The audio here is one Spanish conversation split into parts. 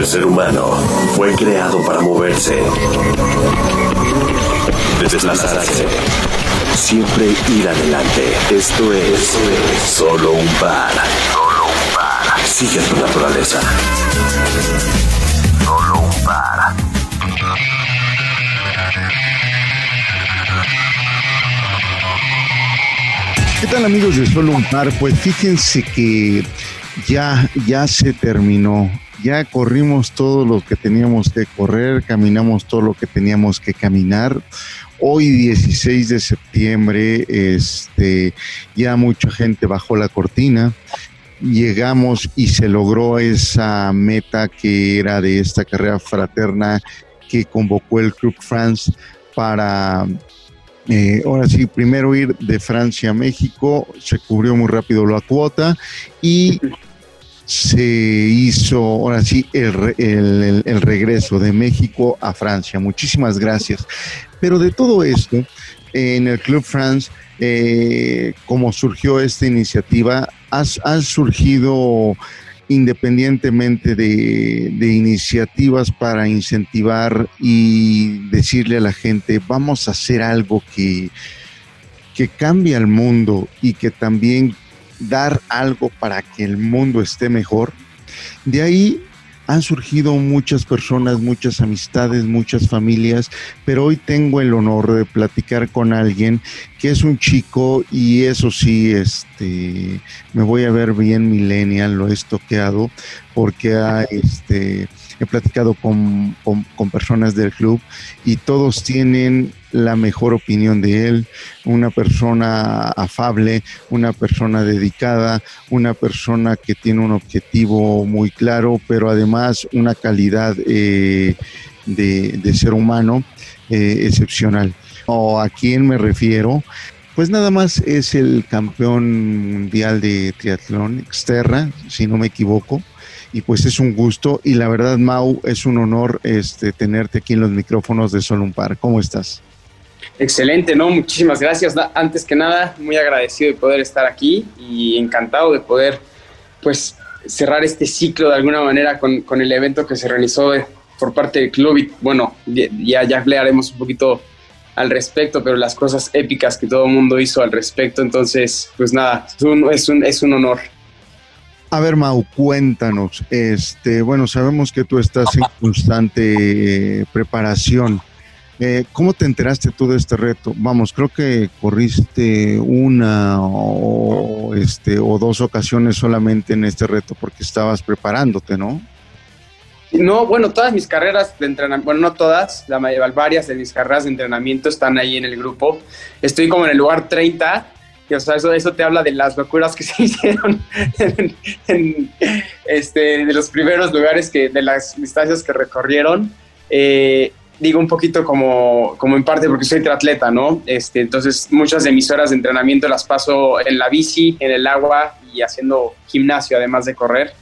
El ser humano fue creado para moverse, desplazarse, siempre ir adelante. Esto es, solo un par. Solo un par. Sigue tu naturaleza. Solo un par. ¿Qué tal amigos de Solo un par? Pues fíjense que ya, ya se terminó. Ya corrimos todo lo que teníamos que correr, caminamos todo lo que teníamos que caminar. Hoy 16 de septiembre, este, ya mucha gente bajó la cortina. Llegamos y se logró esa meta que era de esta carrera fraterna que convocó el Club France para eh, ahora sí, primero ir de Francia a México, se cubrió muy rápido la cuota y se hizo, ahora sí, el, el, regreso de México a Francia. Muchísimas gracias. Pero de todo esto, en el Club France, eh, como surgió esta iniciativa, ha surgido independientemente de, de, iniciativas para incentivar y decirle a la gente, vamos a hacer algo que, que cambie al mundo y que también dar algo para que el mundo esté mejor. De ahí han surgido muchas personas, muchas amistades, muchas familias, pero hoy tengo el honor de platicar con alguien que es un chico y eso sí, este, me voy a ver bien millennial, lo he estoqueado, porque ha, este, he platicado con, con, personas del club y todos tienen la mejor opinión de él, una persona afable, una persona dedicada, una persona que tiene un objetivo muy claro, pero además una calidad eh, de, de, ser humano eh, excepcional. ¿O a quién me refiero? Pues nada más es el campeón mundial de triatlón exterra, si no me equivoco y pues es un gusto y la verdad Mau es un honor este tenerte aquí en los micrófonos de Solo un Par. ¿Cómo estás? Excelente, ¿no? Muchísimas gracias. Antes que nada, muy agradecido de poder estar aquí y encantado de poder pues cerrar este ciclo de alguna manera con, con el evento que se realizó por parte del club y bueno, ya, ya hablaremos un poquito al respecto, pero las cosas épicas que todo el mundo hizo al respecto, entonces pues nada, es un, es un, es un honor. A ver, Mau, cuéntanos. Este, bueno, sabemos que tú estás en constante eh, preparación. Eh, ¿Cómo te enteraste tú de este reto? Vamos, creo que corriste una o, este, o dos ocasiones solamente en este reto porque estabas preparándote, ¿no? No, bueno, todas mis carreras de entrenamiento, bueno, no todas, la varias de mis carreras de entrenamiento están ahí en el grupo. Estoy como en el lugar 30 o sea, eso, eso te habla de las locuras que se hicieron en, en, este, de los primeros lugares, que, de las distancias que recorrieron. Eh, digo un poquito como, como en parte porque soy triatleta, ¿no? Este, entonces muchas de mis horas de entrenamiento las paso en la bici, en el agua y haciendo gimnasio además de correr.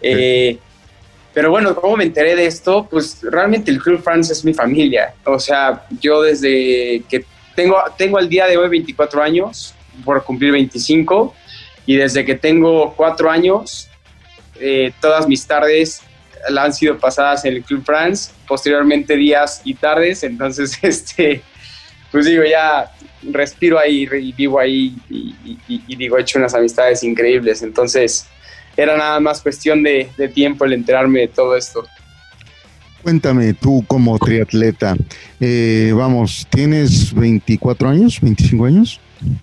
Eh, pero bueno, ¿cómo me enteré de esto? Pues realmente el Club France es mi familia. O sea, yo desde que tengo, tengo al día de hoy 24 años, por cumplir 25 y desde que tengo cuatro años, eh, todas mis tardes la han sido pasadas en el Club France, posteriormente días y tardes, entonces, este, pues digo, ya respiro ahí y vivo ahí y, digo, he hecho unas amistades increíbles, entonces era nada más cuestión de, de tiempo el enterarme de todo esto. Cuéntame, tú como triatleta, eh, vamos, ¿tienes 24 años, 25 años?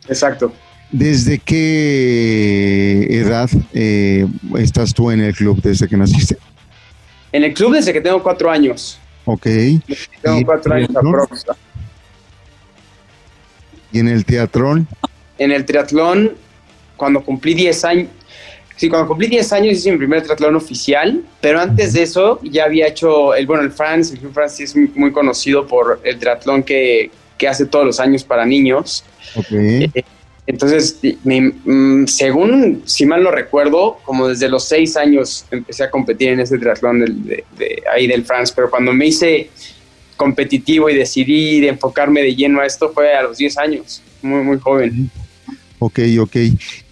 Exacto. ¿Desde qué edad eh, estás tú en el club? ¿Desde que naciste? En el club desde que tengo cuatro años. Ok. Tengo cuatro años aproximadamente. ¿Y en el triatlón? En el triatlón, cuando cumplí 10 años, sí, cuando cumplí 10 años hice mi primer triatlón oficial, pero antes de eso ya había hecho, el bueno, el France, el Club France es muy, muy conocido por el triatlón que, que, hace todos los años para niños. Okay. Eh, entonces, mi, según, si mal no recuerdo, como desde los 6 años empecé a competir en ese triatlón del, de, de, ahí del France, pero cuando me hice competitivo y decidí de enfocarme de lleno a esto fue a los 10 años, muy, muy joven. Ok, ok.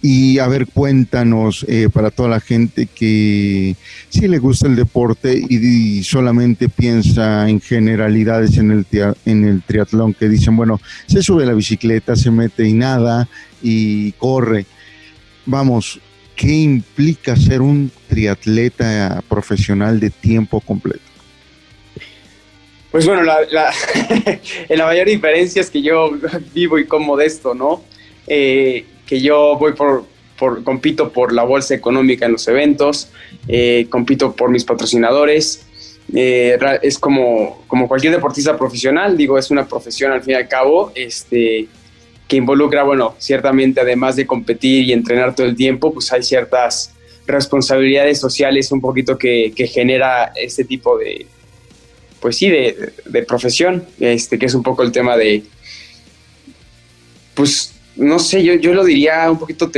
Y a ver, cuéntanos eh, para toda la gente que sí le gusta el deporte y, solamente piensa en generalidades en el, en el triatlón, que dicen, bueno, se sube la bicicleta, se mete y nada y corre. Vamos, ¿qué implica ser un triatleta profesional de tiempo completo? Pues bueno, la, la mayor diferencia es que yo vivo y como de esto, ¿no? Eh, que yo voy por, compito por la bolsa económica en los eventos, eh, compito por mis patrocinadores. Eh, es como, como cualquier deportista profesional, digo, es una profesión al fin y al cabo, este, que involucra, bueno, ciertamente además de competir y entrenar todo el tiempo, pues hay ciertas responsabilidades sociales un poquito que, que genera este tipo de, pues sí, de, de, profesión, este, que es un poco el tema de, pues no sé, yo, yo lo diría un poquito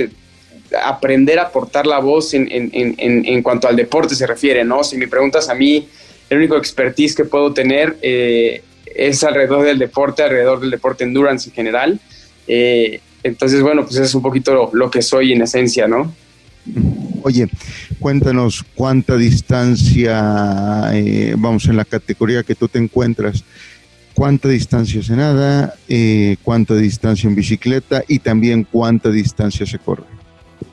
aprender a portar la voz en, en, en, en, cuanto al deporte se refiere, ¿no? Si me preguntas a mí, el único expertise que puedo tener eh, es alrededor del deporte, alrededor del deporte endurance en general. Eh, entonces, bueno, pues es un poquito lo, que soy en esencia, ¿no? Oye, cuéntanos cuánta distancia, eh, vamos, en la categoría que tú te encuentras, cuánta distancia se nada, eh, cuánta distancia en bicicleta y también cuánta distancia se corre.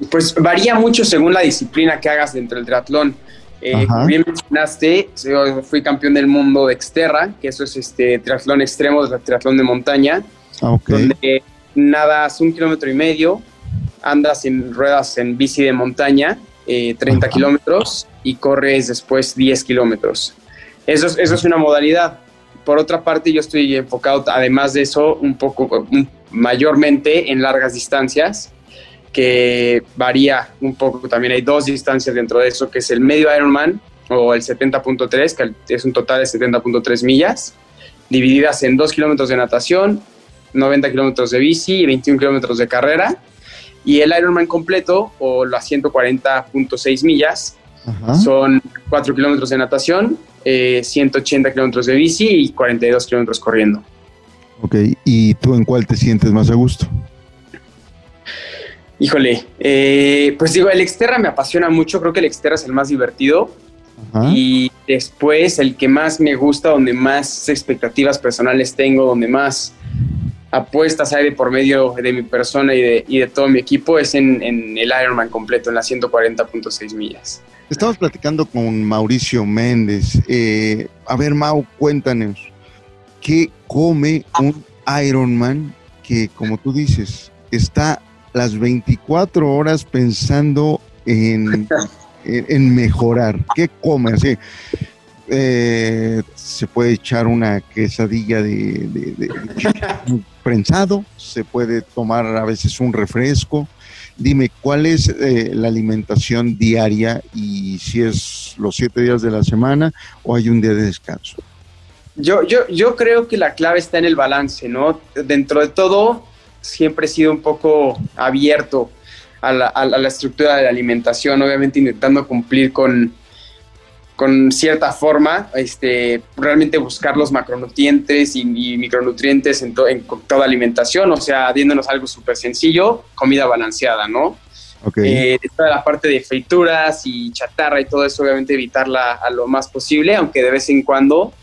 Pues varía mucho según la disciplina que hagas dentro del triatlón. Eh, como bien mencionaste, yo fui campeón del mundo de Exterra, que eso es este triatlón extremo, triatlón de montaña, ah, donde nadas un kilómetro y medio, andas en ruedas en bici de montaña, 30 eh, kilómetros, y corres después 10 kilómetros. Eso, eso es una modalidad por otra parte, yo estoy enfocado, además de eso, un poco mayormente en largas distancias, que varía un poco. También hay dos distancias dentro de eso, que es el medio Ironman o el 70.3, que es un total de 70.3 millas, divididas en 2 kilómetros de natación, 90 kilómetros de bici y 21 kilómetros de carrera. Y el Ironman completo, o las 140.6 millas, son 4 kilómetros de natación, 180 eh, kilómetros de bici y 42 kilómetros corriendo. Ok, ¿y tú en cuál te sientes más a gusto? Híjole, eh, pues digo, el Exterra me apasiona mucho, creo que el Exterra es el más divertido. Y después el que más me gusta, donde más expectativas personales tengo, donde más apuestas hay de por medio de mi persona y de, y de todo mi equipo, es en, en el Ironman completo, en las 140.6 millas. Estamos platicando con Mauricio Méndez. Eh, a ver, Mau, cuéntanos, ¿qué come un Ironman que, como tú dices, está las 24 horas pensando en, en, mejorar? ¿Qué come? Así, eh, se puede echar una quesadilla de, de prensado, se puede tomar a veces un refresco, Dime, ¿cuál es eh, la alimentación diaria y si es los siete días de la semana o hay un día de descanso? Yo, yo, yo creo que la clave está en el balance, ¿no? Dentro de todo, siempre he sido un poco abierto a la, a la estructura de la alimentación, obviamente intentando cumplir con, con cierta forma, este, realmente buscar los macronutrientes y, micronutrientes en, toda alimentación, o sea, diéndonos algo súper sencillo, comida balanceada, ¿no? Okay. Eh, toda la parte de frituras y chatarra y todo eso, obviamente evitarla a lo más posible, aunque de vez en cuando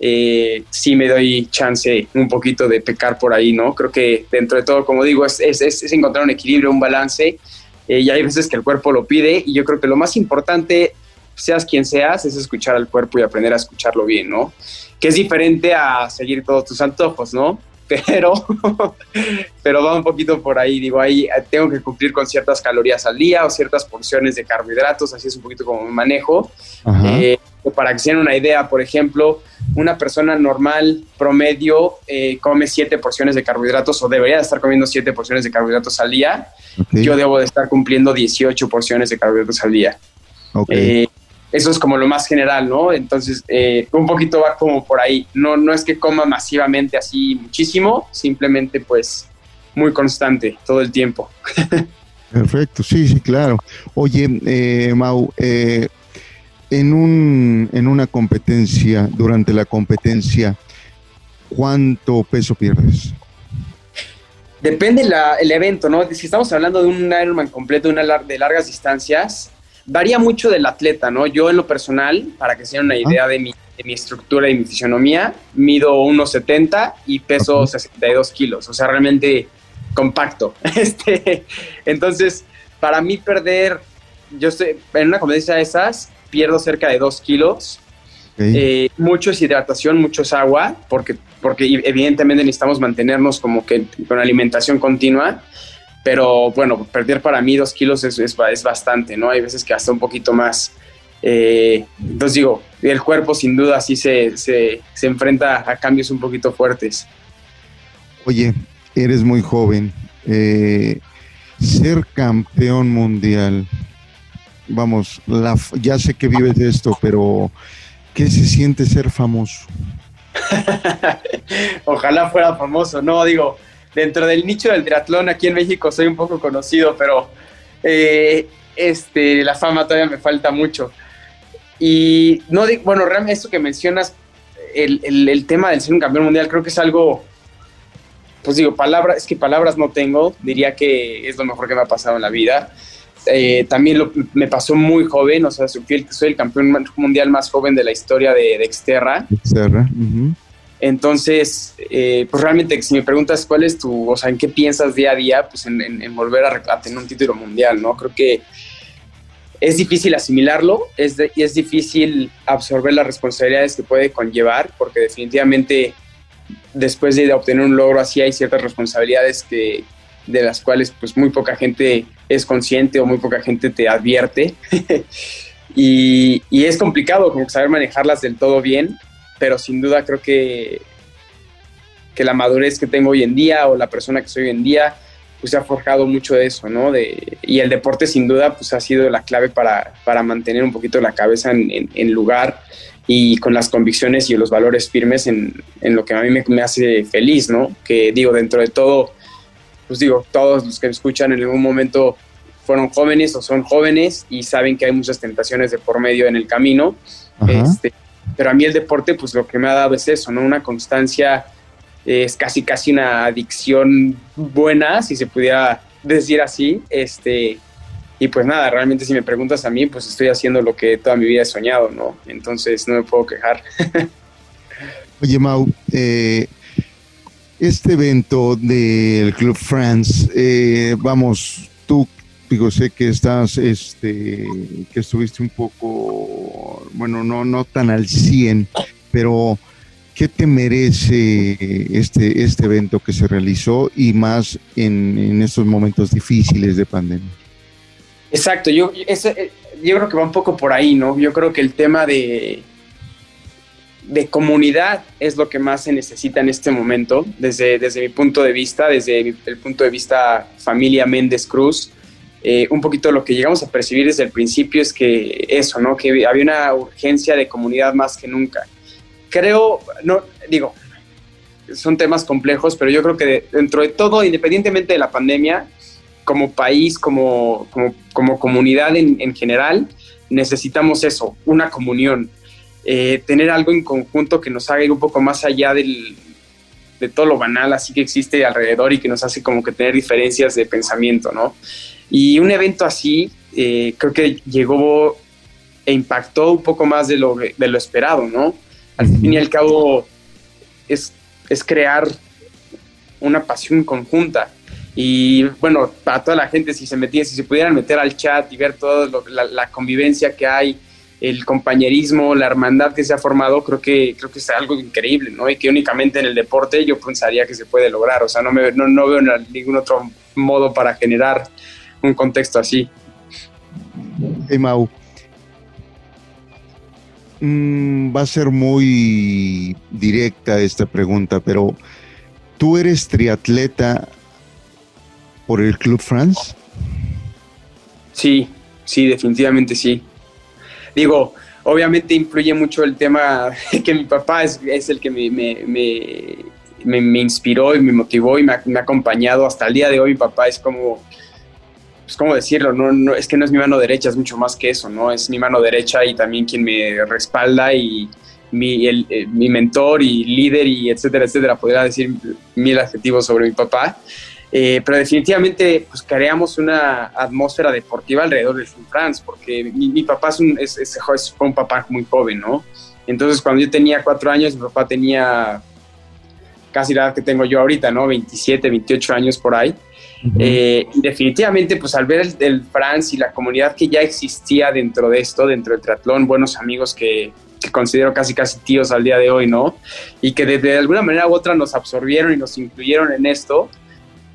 eh, sí me doy chance un poquito de pecar por ahí, ¿no? Creo que dentro de todo, como digo, es, es, es encontrar un equilibrio, un balance, eh, y hay veces que el cuerpo lo pide, y yo creo que lo más importante seas quien seas, es escuchar al cuerpo y aprender a escucharlo bien, ¿no? Que es diferente a seguir todos tus antojos, ¿no? Pero, pero va un poquito por ahí, digo, ahí tengo que cumplir con ciertas calorías al día o ciertas porciones de carbohidratos, así es un poquito como me manejo. Eh, para que se den una idea, por ejemplo, una persona normal, promedio, eh, come siete porciones de carbohidratos o debería de estar comiendo siete porciones de carbohidratos al día. Yo debo de estar cumpliendo 18 porciones de carbohidratos al día. Okay. Eh, eso es como lo más general, ¿no? Entonces, eh, un poquito va como por ahí. No, no es que coma masivamente así muchísimo, simplemente pues muy constante todo el tiempo. Perfecto, sí, sí, claro. Oye, eh, Mau, eh, en, un, en una competencia, durante la competencia, ¿cuánto peso pierdes? Depende la, el evento, ¿no? Si estamos hablando de un Ironman completo una de largas distancias, varía mucho del atleta, ¿no? Yo en lo personal, para que se den una idea de mi, de mi estructura y mi fisionomía, mido 1,70 y peso 62 kilos, o sea, realmente compacto. Este, entonces, para mí perder, yo estoy en una competencia de esas, pierdo cerca de 2 kilos. Eh, mucho es hidratación, mucho es agua, porque, porque evidentemente necesitamos mantenernos como que con alimentación continua. Pero bueno, perder para mí 2 kilos es, es, es, bastante, ¿no? Hay veces que hasta un poquito más. Eh, entonces digo, el cuerpo sin duda sí se, se, se enfrenta a cambios un poquito fuertes. Oye, eres muy joven. Eh, ser campeón mundial, vamos, la, ya sé que vives de esto, pero ¿qué se siente ser famoso? Ojalá fuera famoso, no, digo, dentro del nicho del triatlón aquí en México soy un poco conocido, pero eh, este, la fama todavía me falta mucho. Y no, bueno, realmente esto que mencionas, el, el, tema del ser un campeón mundial, creo que es algo pues digo, palabras, es que palabras no tengo, diría que es lo mejor que me ha pasado en la vida. Eh, también lo, me pasó muy joven, o sea, soy el, el campeón mundial más joven de la historia de, de Exterra. Exterra. Entonces, eh, pues realmente, si me preguntas cuál es tu, o sea, en qué piensas día a día, pues en, volver a, a, tener un título mundial, ¿no? Creo que es difícil asimilarlo, es, de, es difícil absorber las responsabilidades que puede conllevar, porque definitivamente después de obtener un logro así hay ciertas responsabilidades que, de las cuales pues muy poca gente es consciente o muy poca gente te advierte. y, y, es complicado como saber manejarlas del todo bien, pero sin duda creo que, que la madurez que tengo hoy en día o la persona que soy hoy en día pues se ha forjado mucho de eso, ¿no? De, y el deporte sin duda pues ha sido la clave para, para mantener un poquito la cabeza en, en, en lugar y con las convicciones y los valores firmes en, en lo que a mí me, me, hace feliz, ¿no? Que digo, dentro de todo, pues digo, todos los que me escuchan en algún momento fueron jóvenes o son jóvenes y saben que hay muchas tentaciones de por medio en el camino. Este, pero a mí el deporte, pues lo que me ha dado es eso, ¿no? Una constancia, es casi casi una adicción buena, si se pudiera decir así, este, y pues nada, realmente si me preguntas a mí, pues estoy haciendo lo que toda mi vida he soñado, ¿no? Entonces no me puedo quejar. Oye, Mau, eh, este evento del Club France, eh, vamos, tú, digo, sé que estás, este, que estuviste un poco, bueno, no, no tan al 100, pero ¿qué te merece este, este evento que se realizó y más en, en estos momentos difíciles de pandemia? Exacto, yo, eh, yo creo que va un poco por ahí, ¿no? Yo creo que el tema de, de comunidad es lo que más se necesita en este momento, desde, desde mi punto de vista, desde el punto de vista familia Méndez Cruz. Eh, un poquito lo que llegamos a percibir desde el principio es que eso, ¿no? Que había una urgencia de comunidad más que nunca. Creo, no, digo, son temas complejos, pero yo creo que dentro de todo, independientemente de la pandemia, como país, como, como, comunidad en, en, general, necesitamos eso, una comunión, eh, tener algo en conjunto que nos haga ir un poco más allá del, de todo lo banal así que existe alrededor y que nos hace como que tener diferencias de pensamiento, ¿no? Y un evento así eh, creo que llegó e impactó un poco más de lo, de lo esperado, ¿no? Al fin y al cabo es, es crear una pasión conjunta y bueno, para toda la gente, si se metía, si se pudieran meter al chat y ver toda la, la, convivencia que hay, el compañerismo, la hermandad que se ha formado, creo que, creo que es algo increíble, ¿no? Y que únicamente en el deporte yo pensaría que se puede lograr. O sea, no, me, no, no veo ningún otro modo para generar un contexto así. Hey, Mau. Mm, va a ser muy directa esta pregunta, pero tú eres triatleta por el Club France? Sí, sí, definitivamente sí. Digo, obviamente influye mucho el tema que mi papá es, es el que me, me, me, me, inspiró y me motivó y me ha, me ha, acompañado hasta el día de hoy. Mi papá es como, pues, ¿cómo decirlo? No, no, es que no es mi mano derecha, es mucho más que eso, ¿no? Es mi mano derecha y también quien me respalda y mi, el, eh, mi mentor y líder y etcétera, etcétera. Podría decir mil adjetivos sobre mi papá. Eh, pero definitivamente pues, creamos una atmósfera deportiva alrededor del Tour France, porque mi, papá es un, es, fue un papá muy joven, ¿no? Entonces cuando yo tenía cuatro años, mi papá tenía casi la edad que tengo yo ahorita, ¿no? 27, 28 años por ahí. Eh, definitivamente, pues al ver el, el, France y la comunidad que ya existía dentro de esto, dentro del triatlón, buenos amigos que, que considero casi casi tíos al día de hoy, ¿no? Y que de, alguna manera u otra nos absorbieron y nos incluyeron en esto,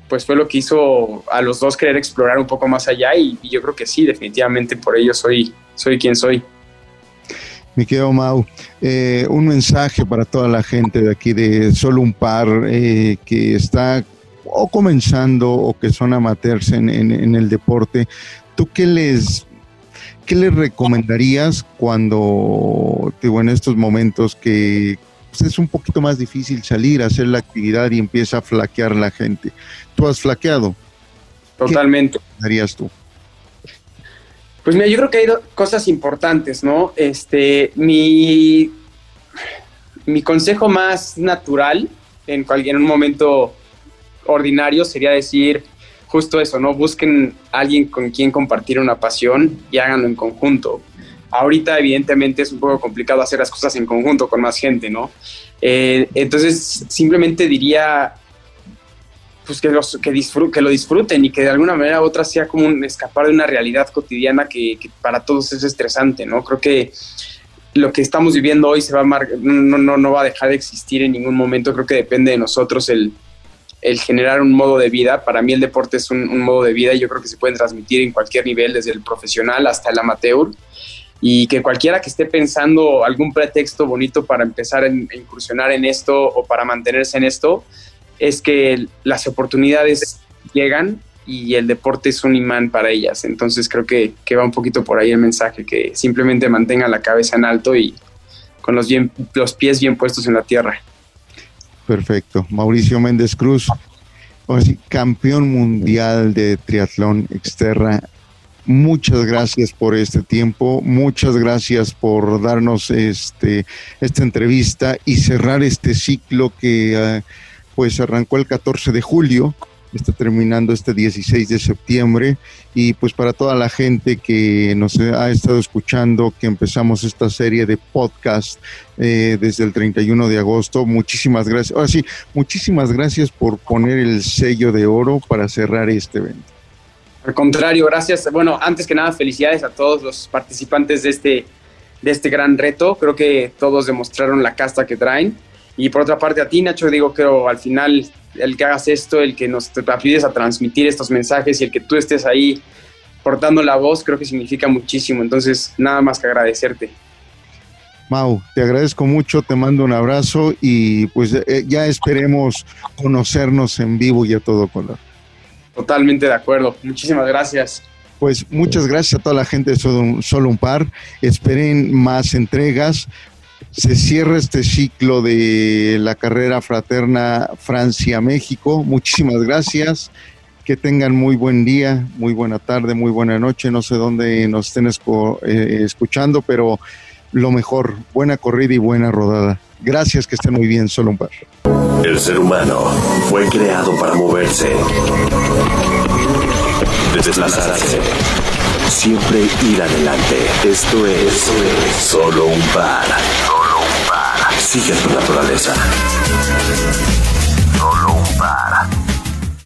pues fue lo que hizo a los dos querer explorar un poco más allá y, yo creo que sí, definitivamente por ello soy, soy quien soy. Mi querido Mau, eh, un mensaje para toda la gente de aquí de solo un par eh, que está o comenzando o que son amateurs en, en el deporte. ¿Tú qué les ¿qué le recomendarías cuando, digo, en estos momentos que pues, es un poquito más difícil salir a hacer la actividad y empieza a flaquear la gente? ¿Tú has flaqueado? Totalmente. ¿Qué harías tú? Pues mira, yo creo que hay cosas importantes, ¿no? Este, mi, mi consejo más natural en, cualquier, en un momento ordinario sería decir, justo eso, ¿no? Busquen alguien con quien compartir una pasión y háganlo en conjunto. Ahorita, evidentemente, es un poco complicado hacer las cosas en conjunto con más gente, ¿no? Eh, entonces, simplemente diría pues que, los, que, lo disfruten y que de alguna manera u otra sea como un escapar de una realidad cotidiana que, para todos es estresante, ¿no? Creo que lo que estamos viviendo hoy se va a no, no, no va a dejar de existir en ningún momento. Creo que depende de nosotros el, el generar un modo de vida. Para mí el deporte es un, modo de vida y yo creo que se puede transmitir en cualquier nivel, desde el profesional hasta el amateur. Y que cualquiera que esté pensando algún pretexto bonito para empezar a incursionar en esto o para mantenerse en esto, es que las oportunidades llegan y el deporte es un imán para ellas. Entonces creo que, que va un poquito por ahí el mensaje, que simplemente mantenga la cabeza en alto y con los, bien, los pies bien puestos en la tierra. Perfecto. Mauricio Méndez Cruz, campeón mundial de triatlón exterra. Muchas gracias por este tiempo, muchas gracias por darnos este esta entrevista y cerrar este ciclo que ah, pues arrancó el 14 de julio está terminando este 16 de septiembre y pues para toda la gente que nos ha estado escuchando, que empezamos esta serie de podcast eh, desde el 31 de agosto, muchísimas gracias. Ahora sí, muchísimas gracias por poner el sello de oro para cerrar este evento. Al contrario, gracias. Bueno, antes que nada, felicidades a todos los participantes de este, de este gran reto. Creo que todos demostraron la casta que traen. Y por otra parte, a ti, Nacho, digo, creo al final el que hagas esto, el que nos ayudes a transmitir estos mensajes y el que tú estés ahí portando la voz, creo que significa muchísimo. Entonces, nada más que agradecerte. Mau, te agradezco mucho, te mando un abrazo y pues eh, ya esperemos conocernos en vivo y a todo color. Totalmente de acuerdo. Muchísimas gracias. Pues muchas gracias a toda la gente de Solo un Par. Esperen más entregas se cierra este ciclo de la carrera fraterna Francia-México. Muchísimas gracias. Que tengan muy buen día, muy buena tarde, muy buena noche. No sé dónde nos estén eh, escuchando, pero lo mejor, buena corrida y buena rodada. Gracias, que estén muy bien, solo un par. El ser humano fue creado para moverse, desplazarse, siempre ir adelante. Esto es solo un par. Sigue tu naturaleza. Solo un par.